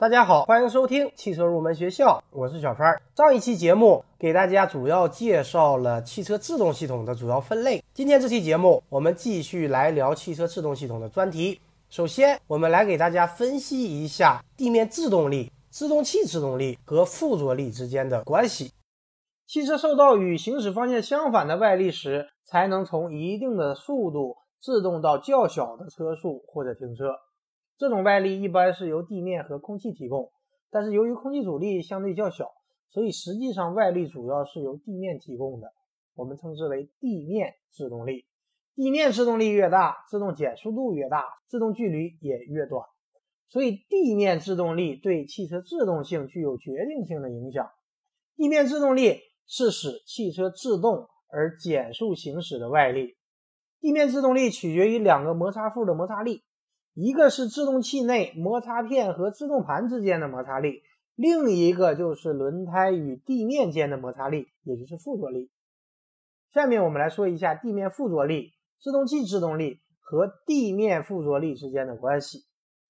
大家好，欢迎收听汽车入门学校，我是小川。上一期节目给大家主要介绍了汽车制动系统的主要分类。今天这期节目，我们继续来聊汽车制动系统的专题。首先，我们来给大家分析一下地面制动力、制动器制动力和附着力之间的关系。汽车受到与行驶方向相反的外力时，才能从一定的速度制动到较小的车速或者停车。这种外力一般是由地面和空气提供，但是由于空气阻力相对较小，所以实际上外力主要是由地面提供的，我们称之为地面制动力。地面制动力越大，制动减速度越大，制动距离也越短。所以地面制动力对汽车制动性具有决定性的影响。地面制动力是使汽车制动而减速行驶的外力。地面制动力取决于两个摩擦副的摩擦力。一个是制动器内摩擦片和制动盘之间的摩擦力，另一个就是轮胎与地面间的摩擦力，也就是附着力。下面我们来说一下地面附着力、制动器制动力和地面附着力之间的关系。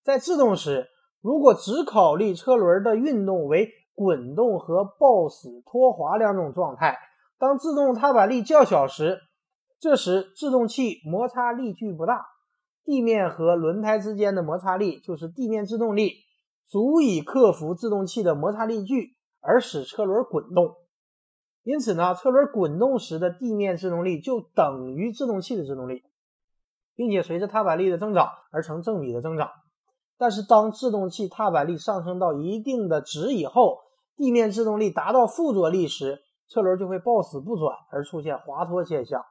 在制动时，如果只考虑车轮的运动为滚动和抱死、拖滑两种状态，当制动踏板力较小时，这时制动器摩擦力矩不大。地面和轮胎之间的摩擦力就是地面制动力，足以克服制动器的摩擦力矩，而使车轮滚动。因此呢，车轮滚动时的地面制动力就等于制动器的制动力，并且随着踏板力的增长而成正比的增长。但是，当制动器踏板力上升到一定的值以后，地面制动力达到附着力时，车轮就会抱死不转，而出现滑脱现象。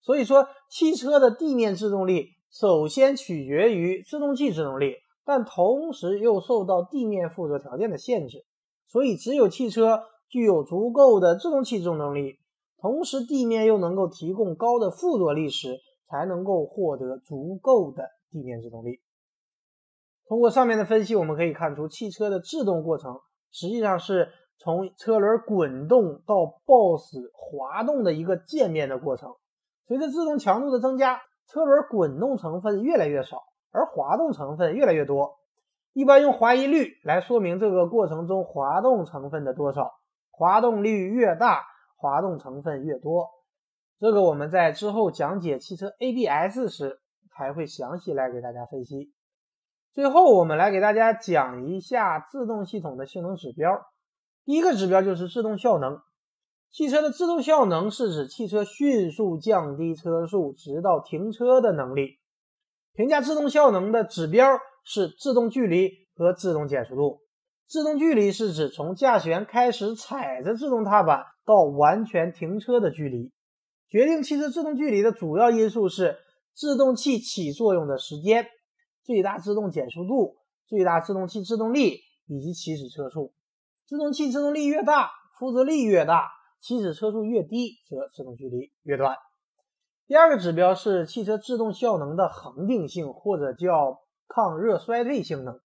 所以说，汽车的地面制动力。首先取决于制动器制动力，但同时又受到地面附着条件的限制。所以，只有汽车具有足够的制动器制动力，同时地面又能够提供高的附着力时，才能够获得足够的地面制动力。通过上面的分析，我们可以看出，汽车的制动过程实际上是从车轮滚动到抱死滑动的一个渐变的过程。随着制动强度的增加，车轮滚动成分越来越少，而滑动成分越来越多。一般用滑移率来说明这个过程中滑动成分的多少。滑动率越大，滑动成分越多。这个我们在之后讲解汽车 ABS 时还会详细来给大家分析。最后，我们来给大家讲一下制动系统的性能指标。第一个指标就是制动效能。汽车的制动效能是指汽车迅速降低车速直到停车的能力。评价制动效能的指标是制动距离和制动减速度。制动距离是指从驾驶员开始踩着制动踏板到完全停车的距离。决定汽车制动距离的主要因素是制动器起作用的时间、最大制动减速度、最大制动器制动力以及起始车速。制动器制动力越大，附着力越大。起始车速越低，则制动距离越短。第二个指标是汽车制动效能的恒定性，或者叫抗热衰退性能。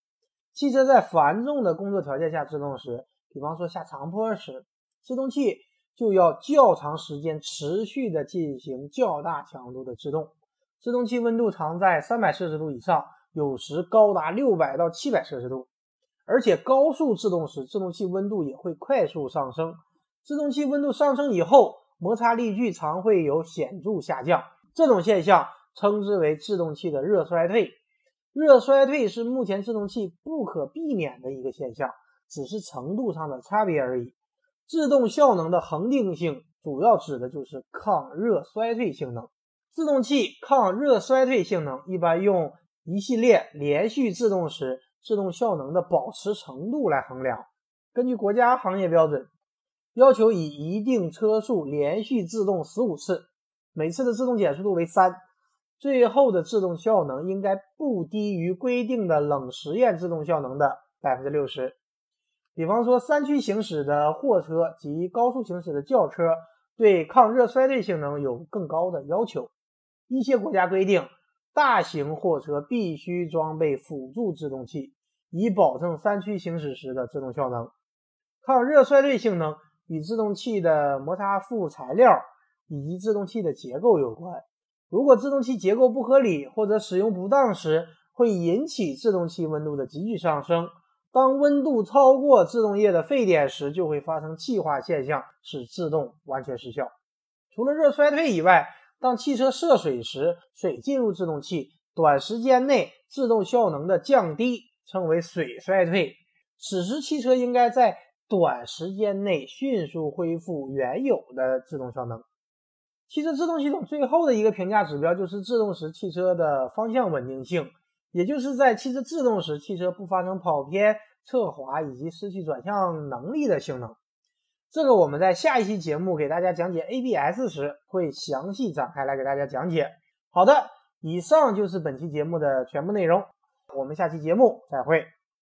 汽车在繁重的工作条件下制动时，比方说下长坡时，制动器就要较长时间持续的进行较大强度的制动。制动器温度常在三百摄氏度以上，有时高达六百到七百摄氏度。而且高速制动时，制动器温度也会快速上升。制动器温度上升以后，摩擦力矩常会有显著下降，这种现象称之为制动器的热衰退。热衰退是目前制动器不可避免的一个现象，只是程度上的差别而已。制动效能的恒定性主要指的就是抗热衰退性能。制动器抗热衰退性能一般用一系列连续制动时制动效能的保持程度来衡量。根据国家行业标准。要求以一定车速连续制动十五次，每次的制动减速度为三，最后的制动效能应该不低于规定的冷实验制动效能的百分之六十。比方说，山区行驶的货车及高速行驶的轿车对抗热衰退性能有更高的要求。一些国家规定，大型货车必须装备辅助制动器，以保证山区行驶时的制动效能。抗热衰退性能。与制动器的摩擦副材料以及制动器的结构有关。如果制动器结构不合理或者使用不当时，会引起制动器温度的急剧上升，当温度超过制动液的沸点时，就会发生气化现象，使制动完全失效。除了热衰退以外，当汽车涉水时，水进入制动器，短时间内制动效能的降低称为水衰退。此时汽车应该在短时间内迅速恢复原有的制动效能。汽车制动系统最后的一个评价指标就是制动时汽车的方向稳定性。也就是在汽车制动时，汽车不发生跑偏、侧滑以及失去转向能力的性能。这个我们在下一期节目给大家讲解 ABS 时会详细展开来给大家讲解。好的，以上就是本期节目的全部内容，我们下期节目再会。